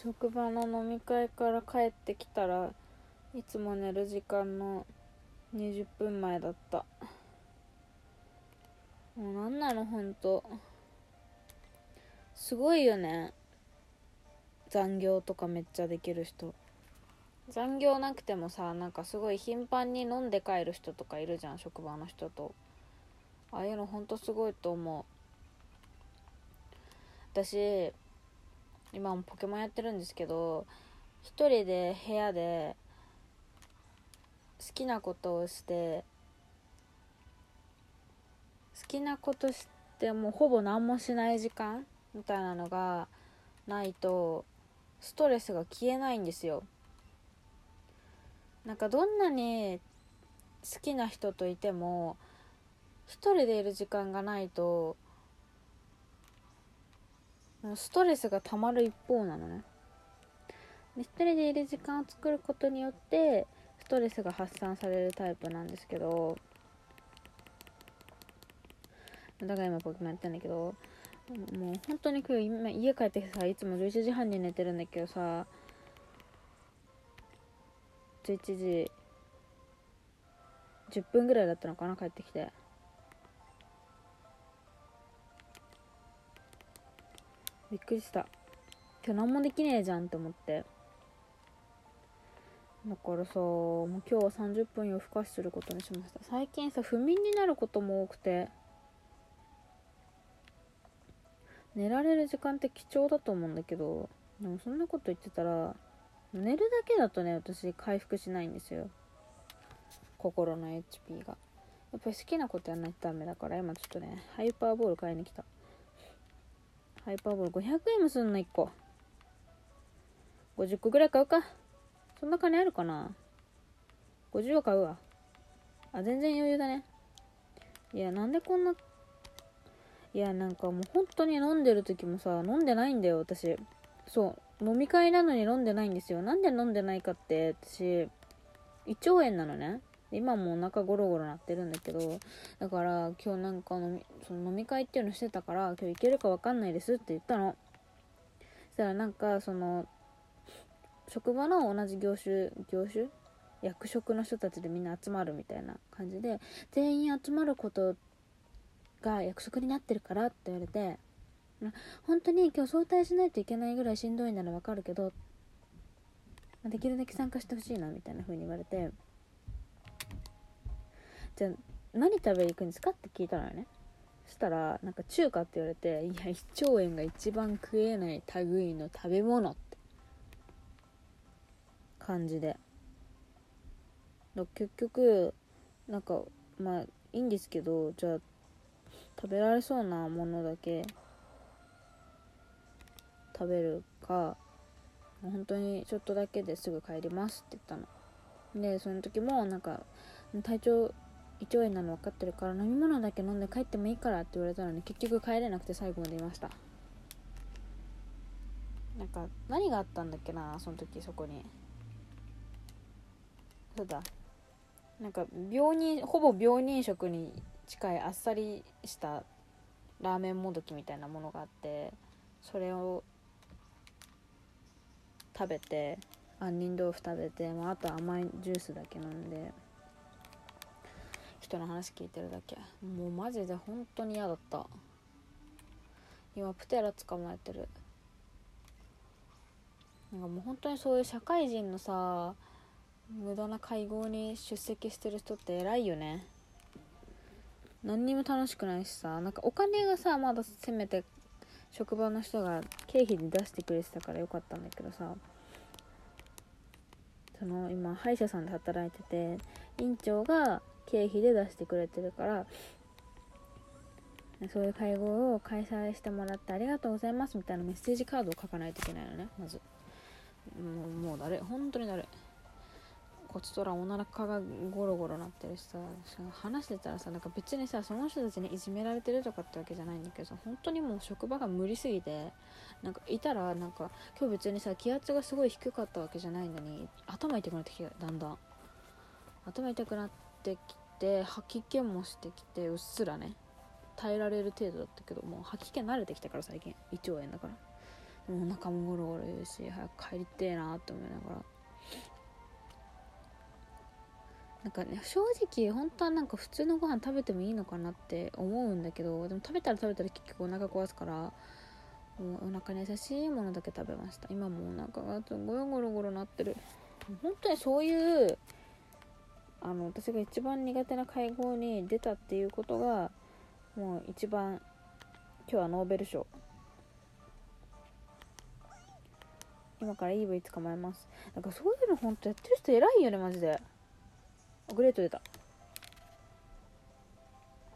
職場の飲み会から帰ってきたらいつも寝る時間の20分前だった。もうなんなのほんと。すごいよね。残業とかめっちゃできる人。残業なくてもさなんかすごい頻繁に飲んで帰る人とかいるじゃん職場の人と。ああいうのほんとすごいと思う。私今もポケモンやってるんですけど一人で部屋で好きなことをして好きなことしてもうほぼ何もしない時間みたいなのがないとストレスが消えないんですよ。なんかどんなに好きな人といても一人でいる時間がないとストレスがたまる一方なのね。で一人でいる時間を作ることによってストレスが発散されるタイプなんですけど。だから今ポケモンやってんだけどもう本当に今日今家帰ってさいつも11時半に寝てるんだけどさ11時10分ぐらいだったのかな帰ってきて。びっくりした。今日何もできねえじゃんって思って。だからさもう今日は30分夜更かしすることにしました。最近さ不眠になることも多くて。寝られる時間って貴重だと思うんだけどでもそんなこと言ってたら寝るだけだとね私回復しないんですよ。心の HP が。やっぱり好きなことやらないとダメだから今ちょっとねハイパーボール買いに来た。ハイパーボール500円もすんの1個。50個ぐらい買うか。そんな金あるかな？50は買うわ。あ全然余裕だね。いやなんでこんないやなんかもう本当に飲んでる時もさ飲んでないんだよ私。そう飲み会なのに飲んでないんですよ。なんで飲んでないかって私胃腸炎なのね。今もお腹ゴロゴロなってるんだけどだから今日なんか飲みその飲み会っていうのしてたから今日行けるか分かんないですって言ったの。そしたらなんかその職場の同じ業種業種？役職の人たちでみんな集まるみたいな感じで全員集まることが約束になってるからって言われて本当に今日早退しないといけないぐらいしんどいならわかるけどできるだけ参加してほしいなみたいな風に言われて。じゃあ何食べに行くんですか？って聞いたのよね。そしたらなんか中華って言われていや胃腸炎が一番食えない類の食べ物って。感じで。結局なんかまあいいんですけどじゃあ食べられそうなものだけ食べるか本当にちょっとだけですぐ帰りますって言ったの。でその時もなんか体調胃腸炎なの分かってるから飲み物だけ飲んで帰ってもいいからって言われたのに結局帰れなくて最後までいました。なんか何があったんだっけなその時そこに。そうだ。なんか病人ほぼ病人食に近いあっさりしたラーメンもどきみたいなものがあってそれを食べて杏仁豆腐食べて、まあ、あと甘いジュースだけ飲んで。人の話聞いてるだけ。もうマジで本当に嫌だった。今プテラ捕まえてる。なんかもう本当にそういう社会人のさ無駄な会合に出席してる人って偉いよね。何にも楽しくないしさ。なんかお金がさまだせめて職場の人が経費で出してくれてたからよかったんだけどさ。その今歯医者さんで働いてて院長が経費で出してくれてるからそういう会合を開催してもらってありがとうございますみたいなメッセージカードを書かないといけないのねまず。もうもうだれ本当にだれ。こっちとらおならかがゴロゴロなってるしさ話してたらさなんか別にさその人たちにいじめられてるとかってわけじゃないんだけどさ本当にもう職場が無理すぎてなんかいたらなんか今日別にさ気圧がすごい低かったわけじゃないのに頭痛くなってきてだんだん。頭痛くなってきて吐き気もしてきてうっすらね耐えられる程度だったけどもう吐き気慣れてきたから最近。胃腸炎だから。もうお腹もゴロゴロ言うし早く帰りてえなって思いながら。なんかね正直本当はなんか普通のご飯食べてもいいのかなって思うんだけどでも食べたら食べたら結局お腹壊すからもうお腹に優しいものだけ食べました。今もお腹がすごいゴロゴロなってる。本当にそういうあの私が一番苦手な会合に出たっていうことがもう一番今日はノーベル賞。今から EV 捕まえます。なんかそういうの本当やってる人偉いよねマジで。グレート出た。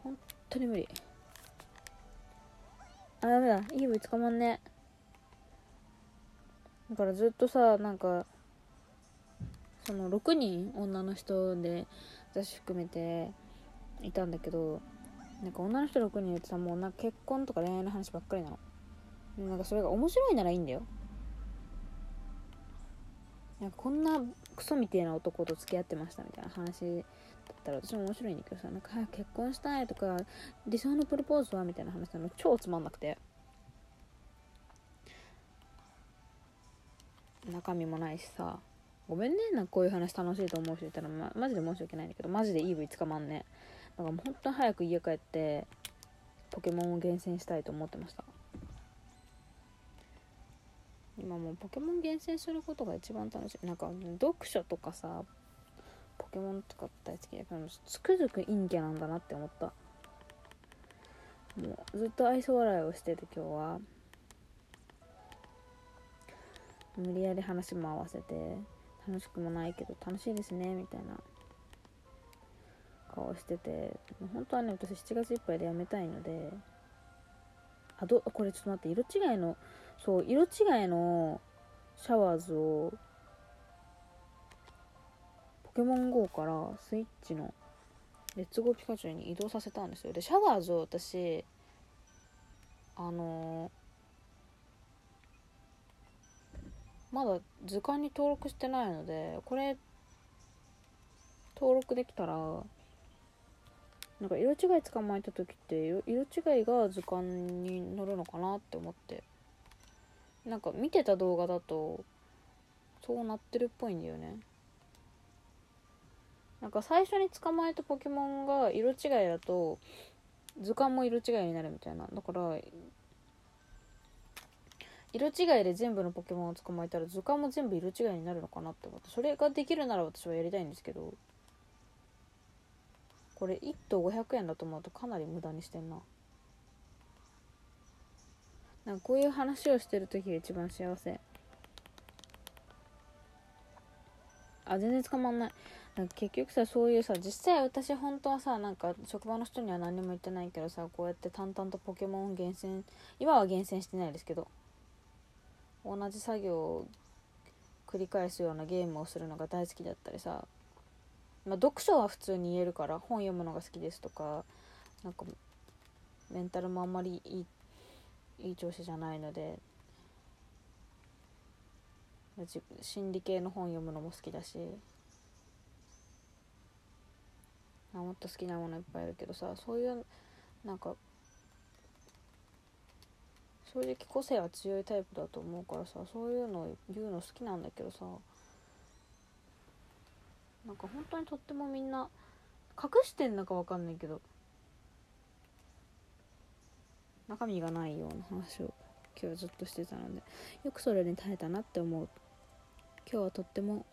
本当に無理。あダメだ。EV 捕まんね。だからずっとさなんかその6人女の人で私含めていたんだけどなんか女の人6人ってさもうなんか結婚とか恋愛の話ばっかりなの。なんかそれが面白いならいいんだよ。なんかこんなクソみてえな男と付き合ってましたみたいな話だったら私も面白いんだけどさなんか早く結婚したいとか理想のプロポーズはみたいな話なの超つまんなくて。中身もないしさ。ごめんねなんかこういう話楽しいと思う人いたら、ま、マジで申し訳ないんだけどマジで EV 捕まんねだからもう本当に早く家帰ってポケモンを厳選したいと思ってました。今もうポケモン厳選することが一番楽しい。なんか読書とかさポケモンとか大好きだけどつくづく陰キャなんだなって思った。もうずっと愛想笑いをしてて今日は無理やり話も合わせて楽しくもないけど楽しいですねみたいな顔してて本当はね私7月いっぱいで辞めたいのであどこれちょっと待って色違いのそう色違いのシャワーズをポケモン GO からスイッチのレッツゴーピカチュウに移動させたんですよ。でシャワーズを私あのー、まだ図鑑に登録してないのでこれ登録できたらなんか色違い捕まえた時って色違いが図鑑に載るのかなって思って。なんか見てた動画だとそうなってるっぽいんだよね。なんか最初に捕まえたポケモンが色違いだと図鑑も色違いになるみたいな。だから色違いで全部のポケモンを捕まえたら図鑑も全部色違いになるのかなって思ってそれができるなら私はやりたいんですけどこれ1頭500円だと思うとかなり無駄にしてんな。なんかこういう話をしてる時が一番幸せ。あ全然捕まんない。なんか結局さそういうさ実際私本当はさなんか職場の人には何も言ってないけどさこうやって淡々とポケモンを厳選今は厳選してないですけど同じ作業を繰り返すようなゲームをするのが大好きだったりさ、まあ、読書は普通に言えるから本読むのが好きですとかなんかメンタルもあんまりいいいい調子じゃないので心理系の本読むのも好きだしもっと好きなものいっぱいあるけどさそういうなんか正直個性は強いタイプだと思うからさそういうの言うの好きなんだけどさ。なんか本当にとってもみんな隠してんのか分かんないけど。中身がないような話を今日はずっとしてたので。よくそれに耐えたなって思う。今日はとっても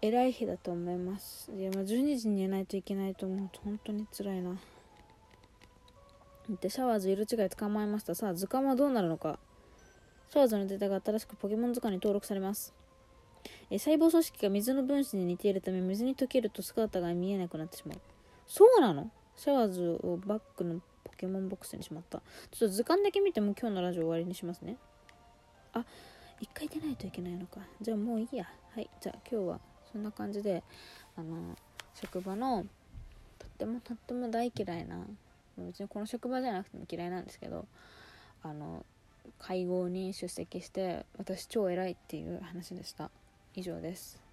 偉い日だと思います。いやまあ12時に寝ないといけないと思うと本当に辛いな。でシャワーズ色違い捕まえました。さあ図鑑はどうなるのか。シャワーズのデータが新しくポケモン図鑑に登録されます。え細胞組織が水の分子に似ているため水に溶けると姿が見えなくなってしまう。そうなの？シャワーズをバックのポケモンボックスにしまった。ちょっと図鑑だけ見ても今日のラジオ終わりにしますね。あ一回出ないといけないのか。じゃあもういいや。はい。じゃあ今日はそんな感じであの職場のとってもとっても大嫌いな別にこの職場じゃなくても嫌いなんですけどあの会合に出席して私超偉いっていう話でした。以上です。